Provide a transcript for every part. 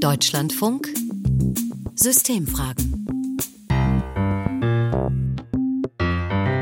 Deutschlandfunk. Systemfragen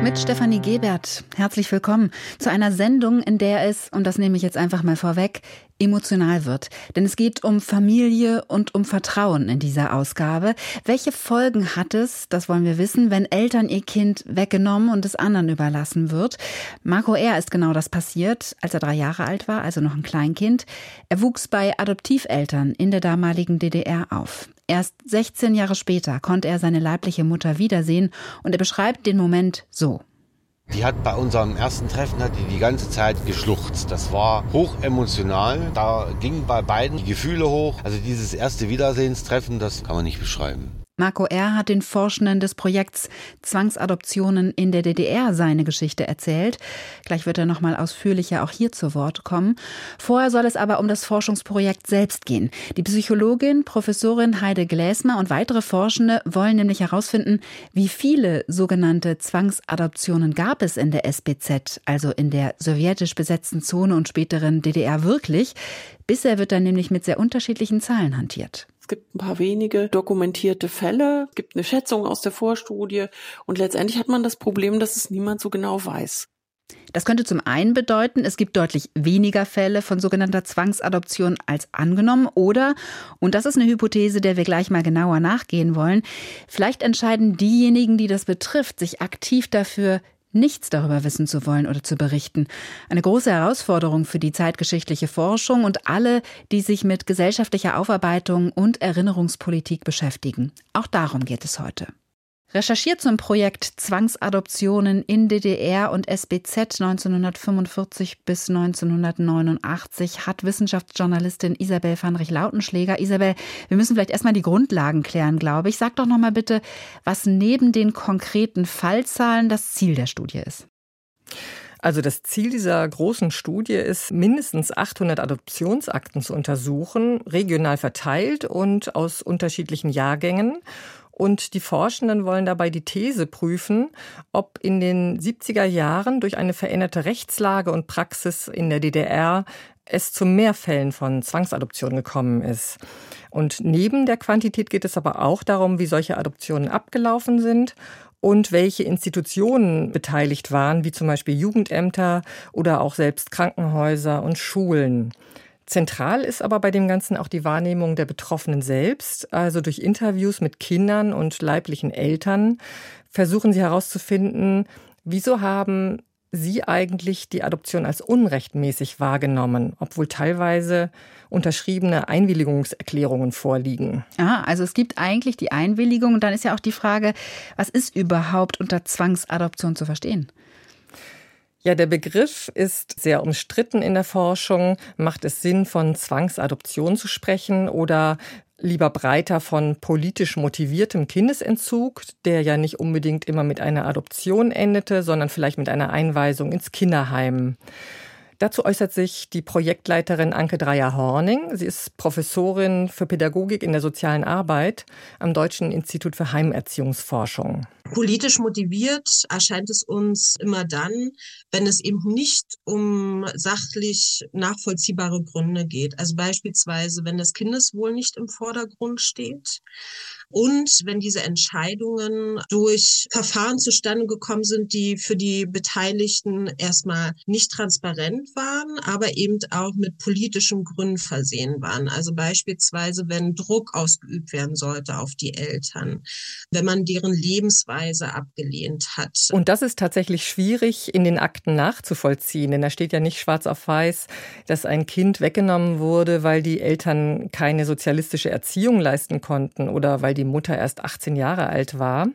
mit Stefanie Gebert. Herzlich willkommen zu einer Sendung, in der es, und das nehme ich jetzt einfach mal vorweg, emotional wird. Denn es geht um Familie und um Vertrauen in dieser Ausgabe. Welche Folgen hat es, das wollen wir wissen, wenn Eltern ihr Kind weggenommen und es anderen überlassen wird? Marco R. ist genau das passiert, als er drei Jahre alt war, also noch ein Kleinkind. Er wuchs bei Adoptiveltern in der damaligen DDR auf. Erst 16 Jahre später konnte er seine leibliche Mutter wiedersehen und er beschreibt den Moment so. Die hat bei unserem ersten Treffen hat die, die ganze Zeit geschluchzt. Das war hoch emotional. Da gingen bei beiden die Gefühle hoch. Also dieses erste Wiedersehenstreffen, das kann man nicht beschreiben. Marco R. hat den Forschenden des Projekts Zwangsadoptionen in der DDR seine Geschichte erzählt. Gleich wird er noch mal ausführlicher auch hier zu Wort kommen. Vorher soll es aber um das Forschungsprojekt selbst gehen. Die Psychologin, Professorin Heide Gläsmer und weitere Forschende wollen nämlich herausfinden, wie viele sogenannte Zwangsadoptionen gab es in der SBZ, also in der sowjetisch besetzten Zone und späteren DDR wirklich. Bisher wird dann nämlich mit sehr unterschiedlichen Zahlen hantiert. Es gibt ein paar wenige dokumentierte Fälle, es gibt eine Schätzung aus der Vorstudie und letztendlich hat man das Problem, dass es niemand so genau weiß. Das könnte zum einen bedeuten, es gibt deutlich weniger Fälle von sogenannter Zwangsadoption als angenommen oder, und das ist eine Hypothese, der wir gleich mal genauer nachgehen wollen, vielleicht entscheiden diejenigen, die das betrifft, sich aktiv dafür, nichts darüber wissen zu wollen oder zu berichten. Eine große Herausforderung für die zeitgeschichtliche Forschung und alle, die sich mit gesellschaftlicher Aufarbeitung und Erinnerungspolitik beschäftigen. Auch darum geht es heute. Recherchiert zum Projekt Zwangsadoptionen in DDR und SBZ 1945 bis 1989 hat Wissenschaftsjournalistin Isabel Vanrich-Lautenschläger. Isabel, wir müssen vielleicht erstmal die Grundlagen klären, glaube ich. Sag doch noch mal bitte, was neben den konkreten Fallzahlen das Ziel der Studie ist. Also das Ziel dieser großen Studie ist, mindestens 800 Adoptionsakten zu untersuchen, regional verteilt und aus unterschiedlichen Jahrgängen. Und die Forschenden wollen dabei die These prüfen, ob in den 70er Jahren durch eine veränderte Rechtslage und Praxis in der DDR es zu mehr Fällen von Zwangsadoptionen gekommen ist. Und neben der Quantität geht es aber auch darum, wie solche Adoptionen abgelaufen sind und welche Institutionen beteiligt waren, wie zum Beispiel Jugendämter oder auch selbst Krankenhäuser und Schulen. Zentral ist aber bei dem Ganzen auch die Wahrnehmung der Betroffenen selbst. Also durch Interviews mit Kindern und leiblichen Eltern versuchen sie herauszufinden, wieso haben sie eigentlich die Adoption als unrechtmäßig wahrgenommen, obwohl teilweise unterschriebene Einwilligungserklärungen vorliegen. Ah, also es gibt eigentlich die Einwilligung und dann ist ja auch die Frage, was ist überhaupt unter Zwangsadoption zu verstehen? Ja, der Begriff ist sehr umstritten in der Forschung. Macht es Sinn, von Zwangsadoption zu sprechen oder lieber breiter von politisch motiviertem Kindesentzug, der ja nicht unbedingt immer mit einer Adoption endete, sondern vielleicht mit einer Einweisung ins Kinderheim? Dazu äußert sich die Projektleiterin Anke Dreier-Horning. Sie ist Professorin für Pädagogik in der sozialen Arbeit am Deutschen Institut für Heimerziehungsforschung. Politisch motiviert erscheint es uns immer dann, wenn es eben nicht um sachlich nachvollziehbare Gründe geht. Also beispielsweise, wenn das Kindeswohl nicht im Vordergrund steht und wenn diese Entscheidungen durch Verfahren zustande gekommen sind, die für die Beteiligten erstmal nicht transparent waren, aber eben auch mit politischen Gründen versehen waren. Also beispielsweise, wenn Druck ausgeübt werden sollte auf die Eltern, wenn man deren Lebensweise abgelehnt hat. Und das ist tatsächlich schwierig in den Akten nachzuvollziehen, denn da steht ja nicht schwarz auf weiß, dass ein Kind weggenommen wurde, weil die Eltern keine sozialistische Erziehung leisten konnten oder weil die Mutter erst 18 Jahre alt war.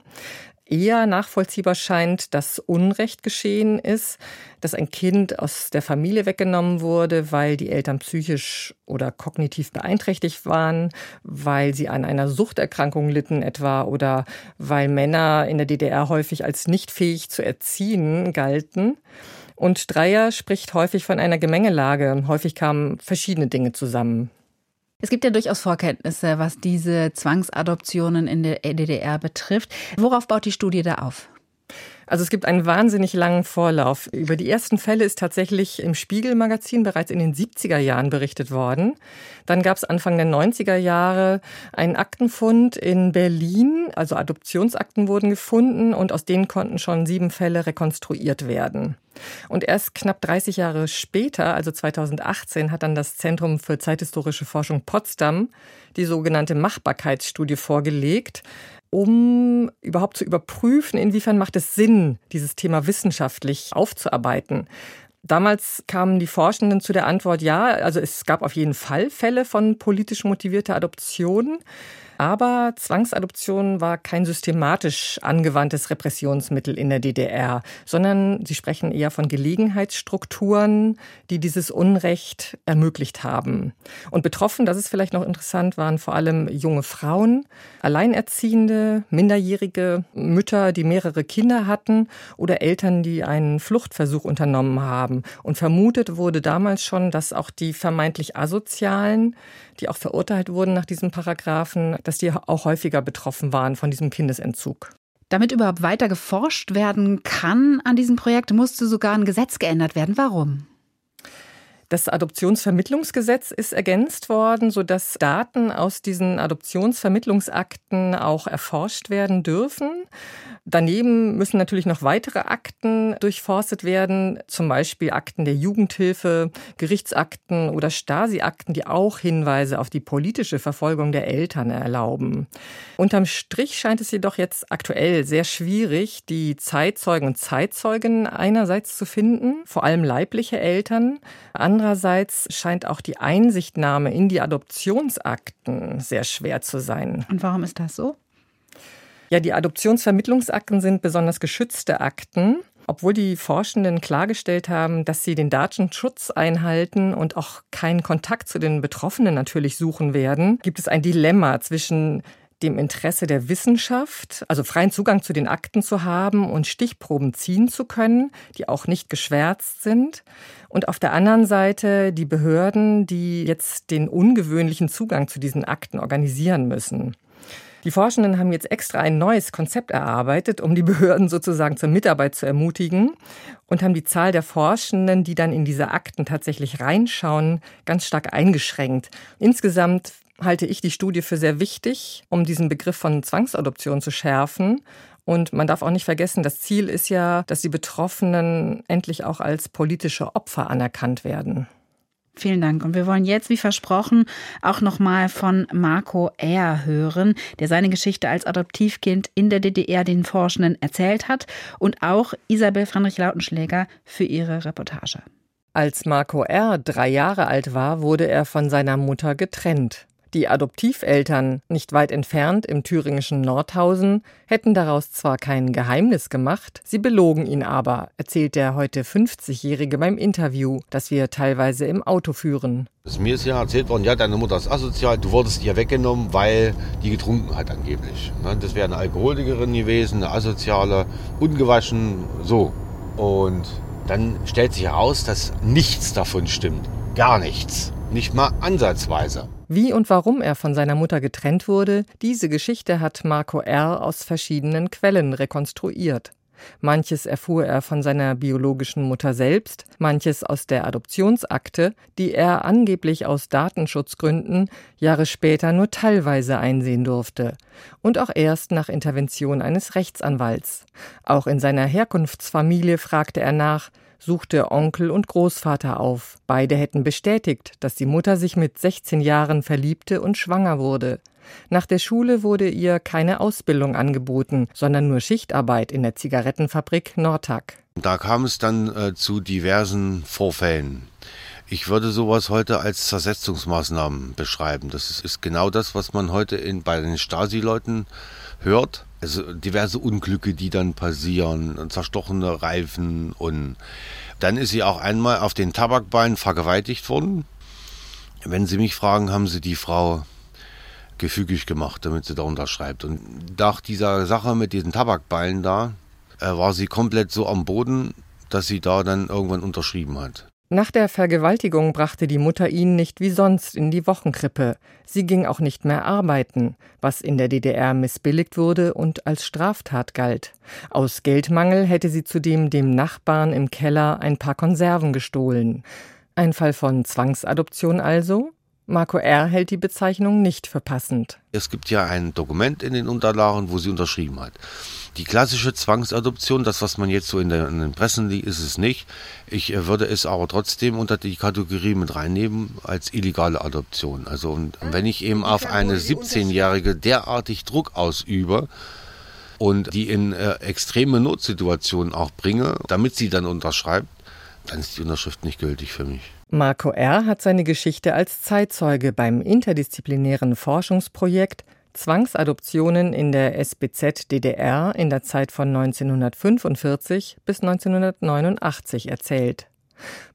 Eher nachvollziehbar scheint, dass Unrecht geschehen ist, dass ein Kind aus der Familie weggenommen wurde, weil die Eltern psychisch oder kognitiv beeinträchtigt waren, weil sie an einer Suchterkrankung litten etwa oder weil Männer in der DDR häufig als nicht fähig zu erziehen galten. Und Dreier spricht häufig von einer Gemengelage. Häufig kamen verschiedene Dinge zusammen. Es gibt ja durchaus Vorkenntnisse, was diese Zwangsadoptionen in der DDR betrifft. Worauf baut die Studie da auf? Also es gibt einen wahnsinnig langen Vorlauf. Über die ersten Fälle ist tatsächlich im Spiegel-Magazin bereits in den 70er Jahren berichtet worden. Dann gab es Anfang der 90er Jahre einen Aktenfund in Berlin. Also Adoptionsakten wurden gefunden und aus denen konnten schon sieben Fälle rekonstruiert werden. Und erst knapp 30 Jahre später, also 2018, hat dann das Zentrum für zeithistorische Forschung Potsdam die sogenannte Machbarkeitsstudie vorgelegt um überhaupt zu überprüfen, inwiefern macht es Sinn, dieses Thema wissenschaftlich aufzuarbeiten. Damals kamen die Forschenden zu der Antwort, ja, also es gab auf jeden Fall Fälle von politisch motivierter Adoption. Aber Zwangsadoption war kein systematisch angewandtes Repressionsmittel in der DDR, sondern sie sprechen eher von Gelegenheitsstrukturen, die dieses Unrecht ermöglicht haben. Und betroffen, das ist vielleicht noch interessant, waren vor allem junge Frauen, Alleinerziehende, minderjährige Mütter, die mehrere Kinder hatten oder Eltern, die einen Fluchtversuch unternommen haben. Und vermutet wurde damals schon, dass auch die vermeintlich Asozialen, die auch verurteilt wurden nach diesem Paragraphen, dass die auch häufiger betroffen waren von diesem Kindesentzug. Damit überhaupt weiter geforscht werden kann an diesem Projekt, musste sogar ein Gesetz geändert werden. Warum? Das Adoptionsvermittlungsgesetz ist ergänzt worden, sodass Daten aus diesen Adoptionsvermittlungsakten auch erforscht werden dürfen. Daneben müssen natürlich noch weitere Akten durchforstet werden, zum Beispiel Akten der Jugendhilfe, Gerichtsakten oder Stasi-Akten, die auch Hinweise auf die politische Verfolgung der Eltern erlauben. Unterm Strich scheint es jedoch jetzt aktuell sehr schwierig, die Zeitzeugen und Zeitzeugen einerseits zu finden, vor allem leibliche Eltern. Scheint auch die Einsichtnahme in die Adoptionsakten sehr schwer zu sein. Und warum ist das so? Ja, die Adoptionsvermittlungsakten sind besonders geschützte Akten. Obwohl die Forschenden klargestellt haben, dass sie den Datenschutz einhalten und auch keinen Kontakt zu den Betroffenen natürlich suchen werden, gibt es ein Dilemma zwischen dem Interesse der Wissenschaft, also freien Zugang zu den Akten zu haben und Stichproben ziehen zu können, die auch nicht geschwärzt sind. Und auf der anderen Seite die Behörden, die jetzt den ungewöhnlichen Zugang zu diesen Akten organisieren müssen. Die Forschenden haben jetzt extra ein neues Konzept erarbeitet, um die Behörden sozusagen zur Mitarbeit zu ermutigen und haben die Zahl der Forschenden, die dann in diese Akten tatsächlich reinschauen, ganz stark eingeschränkt. Insgesamt halte ich die Studie für sehr wichtig, um diesen Begriff von Zwangsadoption zu schärfen. Und man darf auch nicht vergessen, das Ziel ist ja, dass die Betroffenen endlich auch als politische Opfer anerkannt werden. Vielen Dank. Und wir wollen jetzt, wie versprochen, auch nochmal von Marco R. hören, der seine Geschichte als Adoptivkind in der DDR den Forschenden erzählt hat und auch Isabel Friedrich-Lautenschläger für ihre Reportage. Als Marco R. drei Jahre alt war, wurde er von seiner Mutter getrennt. Die Adoptiveltern, nicht weit entfernt im thüringischen Nordhausen, hätten daraus zwar kein Geheimnis gemacht, sie belogen ihn aber, erzählt der heute 50-Jährige beim Interview, das wir teilweise im Auto führen. Mir ist ja erzählt worden, ja, deine Mutter ist asozial, du wurdest ihr weggenommen, weil die getrunken hat angeblich. Ne, das wäre eine Alkoholikerin gewesen, eine asoziale, ungewaschen, so. Und dann stellt sich heraus, dass nichts davon stimmt. Gar nichts. Nicht mal ansatzweise. Wie und warum er von seiner Mutter getrennt wurde, diese Geschichte hat Marco R. aus verschiedenen Quellen rekonstruiert. Manches erfuhr er von seiner biologischen Mutter selbst, manches aus der Adoptionsakte, die er angeblich aus Datenschutzgründen Jahre später nur teilweise einsehen durfte, und auch erst nach Intervention eines Rechtsanwalts. Auch in seiner Herkunftsfamilie fragte er nach, suchte Onkel und Großvater auf. Beide hätten bestätigt, dass die Mutter sich mit 16 Jahren verliebte und schwanger wurde. Nach der Schule wurde ihr keine Ausbildung angeboten, sondern nur Schichtarbeit in der Zigarettenfabrik Nordtag. Da kam es dann äh, zu diversen Vorfällen. Ich würde sowas heute als Zersetzungsmaßnahmen beschreiben. Das ist, ist genau das, was man heute in, bei den Stasi-Leuten hört. Also diverse Unglücke, die dann passieren, zerstochene Reifen und dann ist sie auch einmal auf den Tabakbeinen vergewaltigt worden. Wenn Sie mich fragen, haben Sie die Frau gefügig gemacht, damit sie da unterschreibt. Und nach dieser Sache mit diesen Tabakballen da, äh, war sie komplett so am Boden, dass sie da dann irgendwann unterschrieben hat. Nach der Vergewaltigung brachte die Mutter ihn nicht wie sonst in die Wochenkrippe. Sie ging auch nicht mehr arbeiten, was in der DDR missbilligt wurde und als Straftat galt. Aus Geldmangel hätte sie zudem dem Nachbarn im Keller ein paar Konserven gestohlen. Ein Fall von Zwangsadoption also? Marco R. hält die Bezeichnung nicht für passend. Es gibt ja ein Dokument in den Unterlagen, wo sie unterschrieben hat. Die klassische Zwangsadoption, das, was man jetzt so in, der, in den Pressen liest, ist es nicht. Ich äh, würde es aber trotzdem unter die Kategorie mit reinnehmen als illegale Adoption. Also und wenn ich eben auf eine 17-Jährige derartig Druck ausübe, und die in äh, extreme Notsituationen auch bringe, damit sie dann unterschreibt, dann ist die Unterschrift nicht gültig für mich. Marco R. hat seine Geschichte als Zeitzeuge beim interdisziplinären Forschungsprojekt Zwangsadoptionen in der SBZ DDR in der Zeit von 1945 bis 1989 erzählt.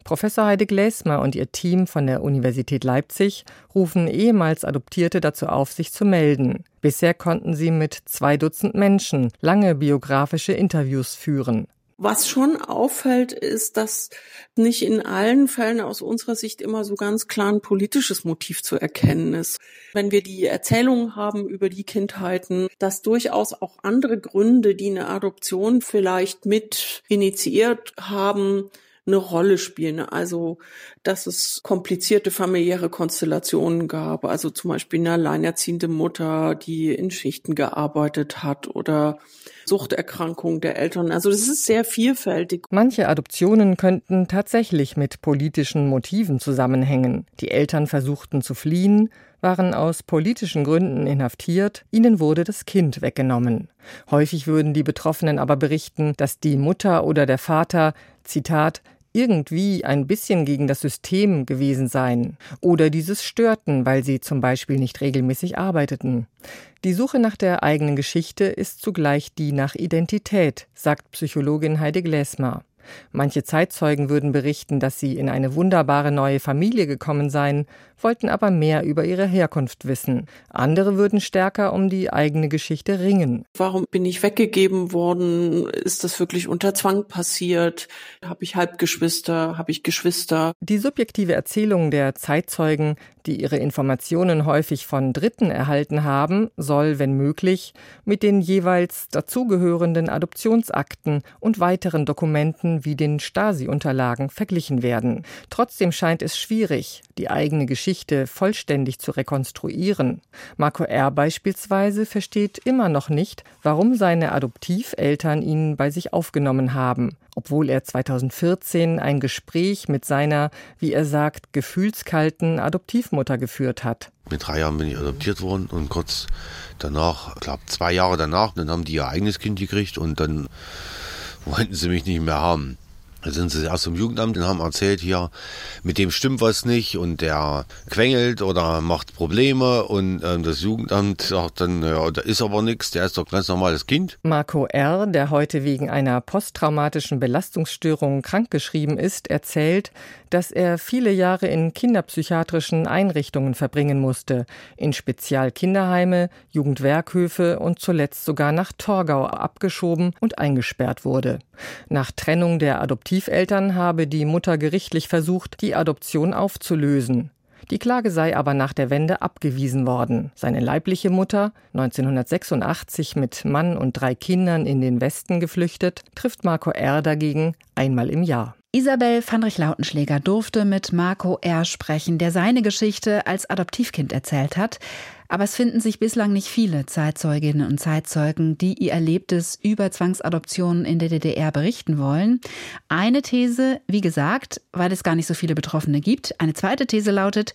Professor Heide Gläsmer und ihr Team von der Universität Leipzig rufen ehemals Adoptierte dazu auf, sich zu melden. Bisher konnten sie mit zwei Dutzend Menschen lange biografische Interviews führen. Was schon auffällt, ist, dass nicht in allen Fällen aus unserer Sicht immer so ganz klar ein politisches Motiv zu erkennen ist. Wenn wir die Erzählungen haben über die Kindheiten, dass durchaus auch andere Gründe, die eine Adoption vielleicht mit initiiert haben, eine Rolle spielen. Also, dass es komplizierte familiäre Konstellationen gab. Also zum Beispiel eine alleinerziehende Mutter, die in Schichten gearbeitet hat oder Suchterkrankungen der Eltern. Also das ist sehr vielfältig. Manche Adoptionen könnten tatsächlich mit politischen Motiven zusammenhängen. Die Eltern versuchten zu fliehen, waren aus politischen Gründen inhaftiert, ihnen wurde das Kind weggenommen. Häufig würden die Betroffenen aber berichten, dass die Mutter oder der Vater, Zitat, irgendwie ein bisschen gegen das System gewesen seien oder dieses störten, weil sie zum Beispiel nicht regelmäßig arbeiteten. Die Suche nach der eigenen Geschichte ist zugleich die nach Identität, sagt Psychologin Heide Gläsmer. Manche Zeitzeugen würden berichten, dass sie in eine wunderbare neue Familie gekommen seien, wollten aber mehr über ihre Herkunft wissen. Andere würden stärker um die eigene Geschichte ringen. Warum bin ich weggegeben worden? Ist das wirklich unter Zwang passiert? Habe ich Halbgeschwister? Habe ich Geschwister? Die subjektive Erzählung der Zeitzeugen, die ihre Informationen häufig von Dritten erhalten haben, soll, wenn möglich, mit den jeweils dazugehörenden Adoptionsakten und weiteren Dokumenten wie den Stasi-Unterlagen verglichen werden. Trotzdem scheint es schwierig, die eigene Geschichte vollständig zu rekonstruieren. Marco R. beispielsweise versteht immer noch nicht, warum seine Adoptiveltern ihn bei sich aufgenommen haben, obwohl er 2014 ein Gespräch mit seiner, wie er sagt, gefühlskalten Adoptivmutter geführt hat. Mit drei Jahren bin ich adoptiert worden und kurz danach, ich glaube zwei Jahre danach, dann haben die ihr eigenes Kind gekriegt und dann wollten sie mich nicht mehr haben. Da sind sie erst zum Jugendamt und haben erzählt, hier, mit dem stimmt was nicht und der quengelt oder macht Probleme und äh, das Jugendamt sagt dann, ja, da ist aber nichts, der ist doch ganz normales Kind. Marco R., der heute wegen einer posttraumatischen Belastungsstörung krankgeschrieben ist, erzählt, dass er viele Jahre in kinderpsychiatrischen Einrichtungen verbringen musste, in Spezialkinderheime, Jugendwerkhöfe und zuletzt sogar nach Torgau abgeschoben und eingesperrt wurde. Nach Trennung der Adoptiveltern habe die Mutter gerichtlich versucht, die Adoption aufzulösen. Die Klage sei aber nach der Wende abgewiesen worden. Seine leibliche Mutter, 1986 mit Mann und drei Kindern in den Westen geflüchtet, trifft Marco R. dagegen einmal im Jahr. Isabel Fandrich-Lautenschläger durfte mit Marco R. sprechen, der seine Geschichte als Adoptivkind erzählt hat. Aber es finden sich bislang nicht viele Zeitzeuginnen und Zeitzeugen, die ihr Erlebtes über Zwangsadoptionen in der DDR berichten wollen. Eine These, wie gesagt, weil es gar nicht so viele Betroffene gibt. Eine zweite These lautet,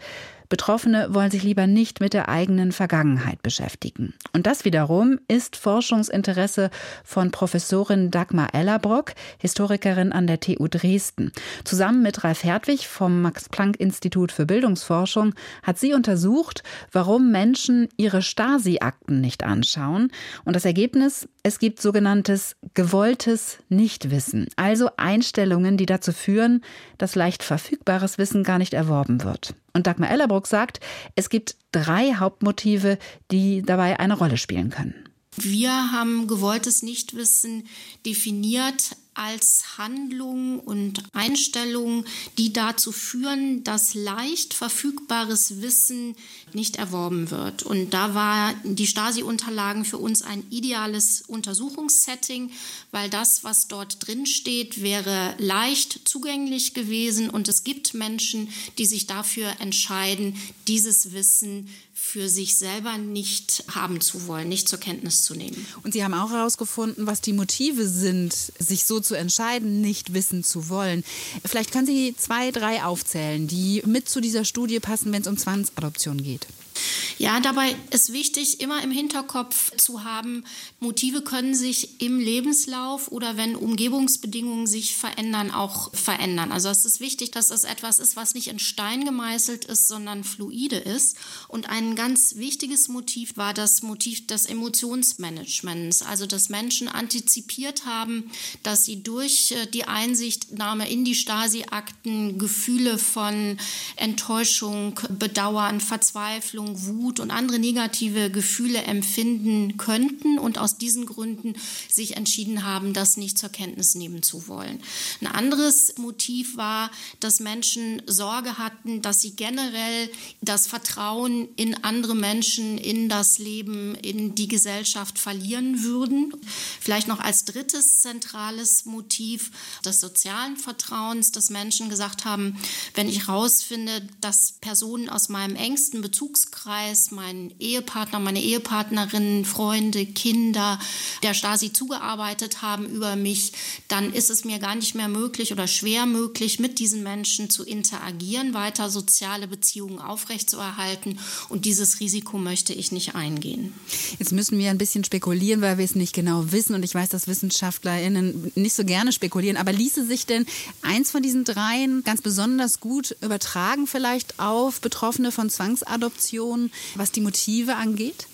Betroffene wollen sich lieber nicht mit der eigenen Vergangenheit beschäftigen. Und das wiederum ist Forschungsinteresse von Professorin Dagmar Ellerbrock, Historikerin an der TU Dresden. Zusammen mit Ralf Hertwig vom Max-Planck-Institut für Bildungsforschung hat sie untersucht, warum Menschen ihre Stasi-Akten nicht anschauen. Und das Ergebnis, es gibt sogenanntes gewolltes Nichtwissen, also Einstellungen, die dazu führen, dass leicht verfügbares Wissen gar nicht erworben wird. Und Dagmar Ellerbrock sagt, es gibt drei Hauptmotive, die dabei eine Rolle spielen können. Wir haben gewolltes Nichtwissen definiert als Handlungen und Einstellungen, die dazu führen, dass leicht verfügbares Wissen nicht erworben wird. Und da war die Stasi-Unterlagen für uns ein ideales Untersuchungssetting, weil das, was dort drin steht, wäre leicht zugänglich gewesen und es gibt Menschen, die sich dafür entscheiden, dieses Wissen für sich selber nicht haben zu wollen, nicht zur Kenntnis zu nehmen. Und Sie haben auch herausgefunden, was die Motive sind, sich so zu entscheiden, nicht wissen zu wollen. Vielleicht können Sie zwei, drei aufzählen, die mit zu dieser Studie passen, wenn es um Zwangsadoption geht. Ja, dabei ist wichtig, immer im Hinterkopf zu haben, Motive können sich im Lebenslauf oder wenn Umgebungsbedingungen sich verändern, auch verändern. Also es ist wichtig, dass das etwas ist, was nicht in Stein gemeißelt ist, sondern fluide ist. Und ein ganz wichtiges Motiv war das Motiv des Emotionsmanagements, also dass Menschen antizipiert haben, dass sie durch äh, die Einsichtnahme in die Stasi-Akten Gefühle von Enttäuschung, Bedauern, Verzweiflung, Wut, Wut und andere negative Gefühle empfinden könnten und aus diesen Gründen sich entschieden haben, das nicht zur Kenntnis nehmen zu wollen. Ein anderes Motiv war, dass Menschen Sorge hatten, dass sie generell das Vertrauen in andere Menschen, in das Leben, in die Gesellschaft verlieren würden. Vielleicht noch als drittes zentrales Motiv des sozialen Vertrauens, dass Menschen gesagt haben, wenn ich herausfinde, dass Personen aus meinem engsten Bezugskreis Freundeskreis, mein Ehepartner, meine Ehepartnerin, Freunde, Kinder der Stasi zugearbeitet haben über mich, dann ist es mir gar nicht mehr möglich oder schwer möglich, mit diesen Menschen zu interagieren, weiter soziale Beziehungen aufrechtzuerhalten. Und dieses Risiko möchte ich nicht eingehen. Jetzt müssen wir ein bisschen spekulieren, weil wir es nicht genau wissen. Und ich weiß, dass WissenschaftlerInnen nicht so gerne spekulieren. Aber ließe sich denn eins von diesen dreien ganz besonders gut übertragen, vielleicht auf Betroffene von Zwangsadoptionen? was die Motive angeht?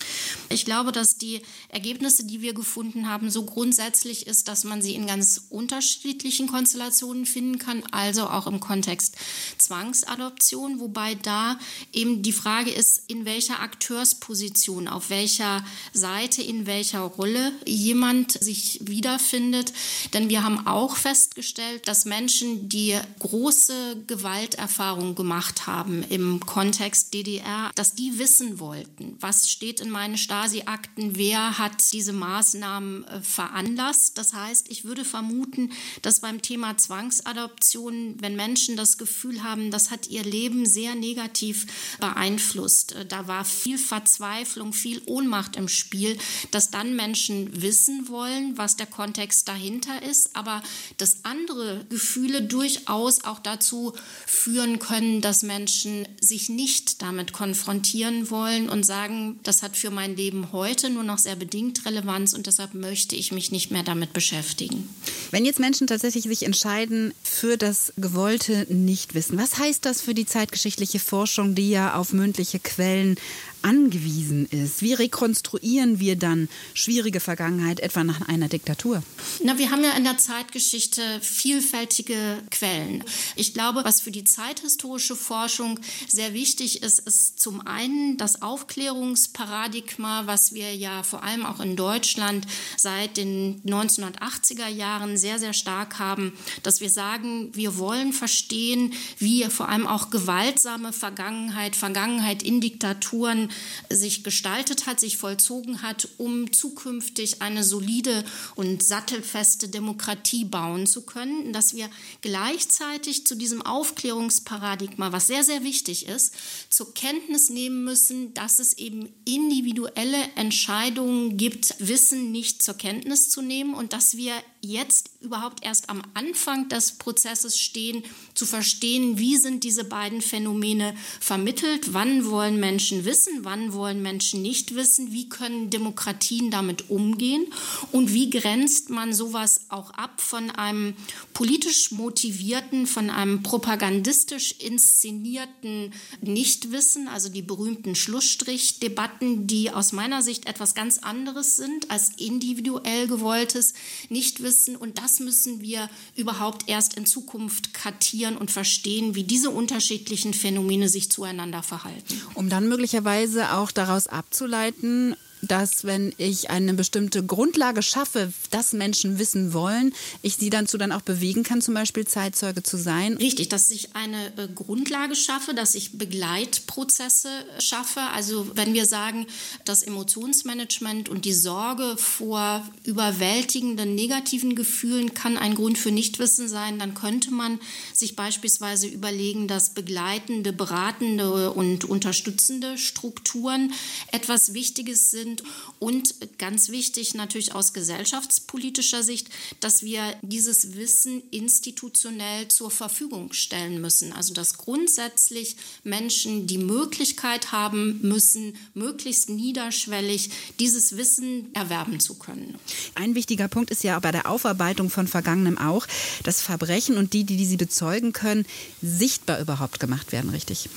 Ich glaube, dass die Ergebnisse, die wir gefunden haben, so grundsätzlich ist, dass man sie in ganz unterschiedlichen Konstellationen finden kann, also auch im Kontext Zwangsadoption, wobei da eben die Frage ist, in welcher Akteursposition, auf welcher Seite, in welcher Rolle jemand sich wiederfindet. Denn wir haben auch festgestellt, dass Menschen, die große Gewalterfahrungen gemacht haben im Kontext DDR, dass die wissen, wollten, was steht in meinen Stasi-Akten, wer hat diese Maßnahmen äh, veranlasst. Das heißt, ich würde vermuten, dass beim Thema Zwangsadoption, wenn Menschen das Gefühl haben, das hat ihr Leben sehr negativ beeinflusst, äh, da war viel Verzweiflung, viel Ohnmacht im Spiel, dass dann Menschen wissen wollen, was der Kontext dahinter ist, aber dass andere Gefühle durchaus auch dazu führen können, dass Menschen sich nicht damit konfrontieren wollen und sagen, das hat für mein Leben heute nur noch sehr bedingt Relevanz und deshalb möchte ich mich nicht mehr damit beschäftigen. Wenn jetzt Menschen tatsächlich sich entscheiden für das gewollte Nichtwissen, was heißt das für die zeitgeschichtliche Forschung, die ja auf mündliche Quellen angewiesen ist. Wie rekonstruieren wir dann schwierige Vergangenheit, etwa nach einer Diktatur? Na, wir haben ja in der Zeitgeschichte vielfältige Quellen. Ich glaube, was für die zeithistorische Forschung sehr wichtig ist, ist zum einen das Aufklärungsparadigma, was wir ja vor allem auch in Deutschland seit den 1980er Jahren sehr, sehr stark haben, dass wir sagen, wir wollen verstehen, wie vor allem auch gewaltsame Vergangenheit, Vergangenheit in Diktaturen sich gestaltet hat, sich vollzogen hat, um zukünftig eine solide und sattelfeste Demokratie bauen zu können, dass wir gleichzeitig zu diesem Aufklärungsparadigma, was sehr, sehr wichtig ist, zur Kenntnis nehmen müssen, dass es eben individuelle Entscheidungen gibt, Wissen nicht zur Kenntnis zu nehmen und dass wir jetzt überhaupt erst am Anfang des Prozesses stehen, zu verstehen, wie sind diese beiden Phänomene vermittelt, wann wollen Menschen wissen, wann wollen Menschen nicht wissen, wie können Demokratien damit umgehen? Und wie grenzt man sowas auch ab von einem politisch motivierten, von einem propagandistisch inszenierten Nichtwissen, also die berühmten Schlussstrichdebatten, die aus meiner Sicht etwas ganz anderes sind als individuell gewolltes Nichtwissen und das müssen wir überhaupt erst in Zukunft kartieren und verstehen, wie diese unterschiedlichen Phänomene sich zueinander verhalten. Um dann möglicherweise auch daraus abzuleiten, dass wenn ich eine bestimmte Grundlage schaffe, dass Menschen wissen wollen, ich sie dann zu dann auch bewegen kann, zum Beispiel Zeitzeuge zu sein? Richtig, dass ich eine äh, Grundlage schaffe, dass ich Begleitprozesse schaffe. Also wenn wir sagen, das Emotionsmanagement und die Sorge vor überwältigenden negativen Gefühlen kann ein Grund für Nichtwissen sein, dann könnte man sich beispielsweise überlegen, dass begleitende, beratende und unterstützende Strukturen etwas Wichtiges sind sind. Und ganz wichtig natürlich aus gesellschaftspolitischer Sicht, dass wir dieses Wissen institutionell zur Verfügung stellen müssen. Also dass grundsätzlich Menschen die Möglichkeit haben müssen, möglichst niederschwellig dieses Wissen erwerben zu können. Ein wichtiger Punkt ist ja bei der Aufarbeitung von Vergangenem auch, dass Verbrechen und die, die sie bezeugen können, sichtbar überhaupt gemacht werden, richtig?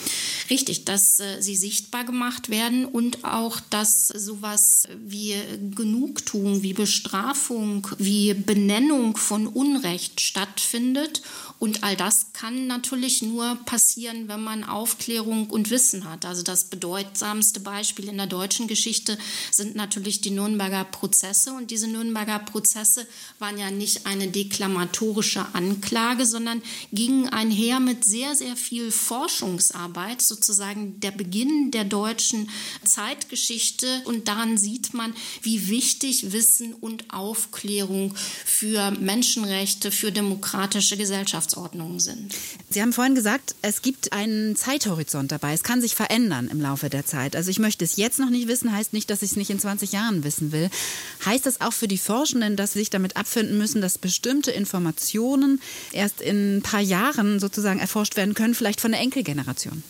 Richtig, dass äh, sie sichtbar gemacht werden und auch, dass so sowas wie Genugtuung, wie Bestrafung, wie Benennung von Unrecht stattfindet und all das kann natürlich nur passieren, wenn man Aufklärung und Wissen hat. Also das bedeutsamste Beispiel in der deutschen Geschichte sind natürlich die Nürnberger Prozesse. Und diese Nürnberger Prozesse waren ja nicht eine deklamatorische Anklage, sondern gingen einher mit sehr, sehr viel Forschungsarbeit, sozusagen der Beginn der deutschen Zeitgeschichte. Und daran sieht man, wie wichtig Wissen und Aufklärung für Menschenrechte, für demokratische Gesellschaften Rechtsordnungen sind. Sie haben vorhin gesagt, es gibt einen Zeithorizont dabei. Es kann sich verändern im Laufe der Zeit. Also ich möchte es jetzt noch nicht wissen, heißt nicht, dass ich es nicht in 20 Jahren wissen will. Heißt das auch für die Forschenden, dass sie sich damit abfinden müssen, dass bestimmte Informationen erst in ein paar Jahren sozusagen erforscht werden können, vielleicht von der Enkelgeneration?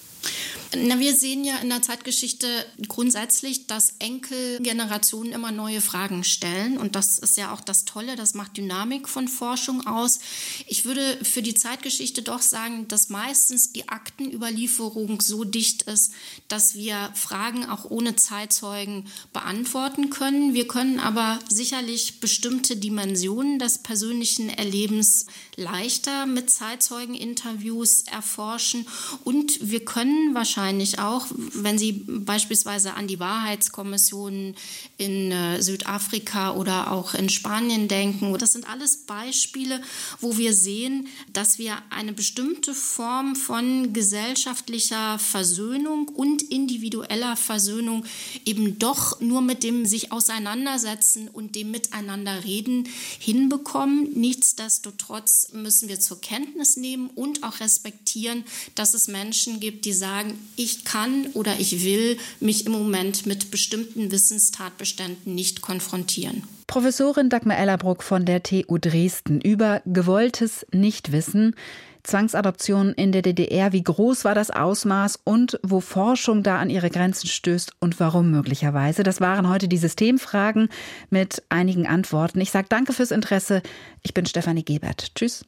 Na, wir sehen ja in der Zeitgeschichte grundsätzlich, dass Enkelgenerationen immer neue Fragen stellen. Und das ist ja auch das Tolle, das macht Dynamik von Forschung aus. Ich würde für die Zeitgeschichte doch sagen, dass meistens die Aktenüberlieferung so dicht ist, dass wir Fragen auch ohne Zeitzeugen beantworten können. Wir können aber sicherlich bestimmte Dimensionen des persönlichen Erlebens leichter mit Zeitzeugeninterviews erforschen. Und wir können wahrscheinlich wahrscheinlich auch, wenn Sie beispielsweise an die Wahrheitskommissionen in äh, Südafrika oder auch in Spanien denken. Das sind alles Beispiele, wo wir sehen, dass wir eine bestimmte Form von gesellschaftlicher Versöhnung und individueller Versöhnung eben doch nur mit dem sich auseinandersetzen und dem Miteinander reden hinbekommen. Nichtsdestotrotz müssen wir zur Kenntnis nehmen und auch respektieren, dass es Menschen gibt, die sagen, ich kann oder ich will mich im Moment mit bestimmten Wissenstatbeständen nicht konfrontieren. Professorin Dagmar Ellerbruck von der TU Dresden über gewolltes Nichtwissen. Zwangsadoption in der DDR, wie groß war das Ausmaß und wo Forschung da an ihre Grenzen stößt und warum möglicherweise. Das waren heute die Systemfragen mit einigen Antworten. Ich sage danke fürs Interesse. Ich bin Stefanie Gebert. Tschüss.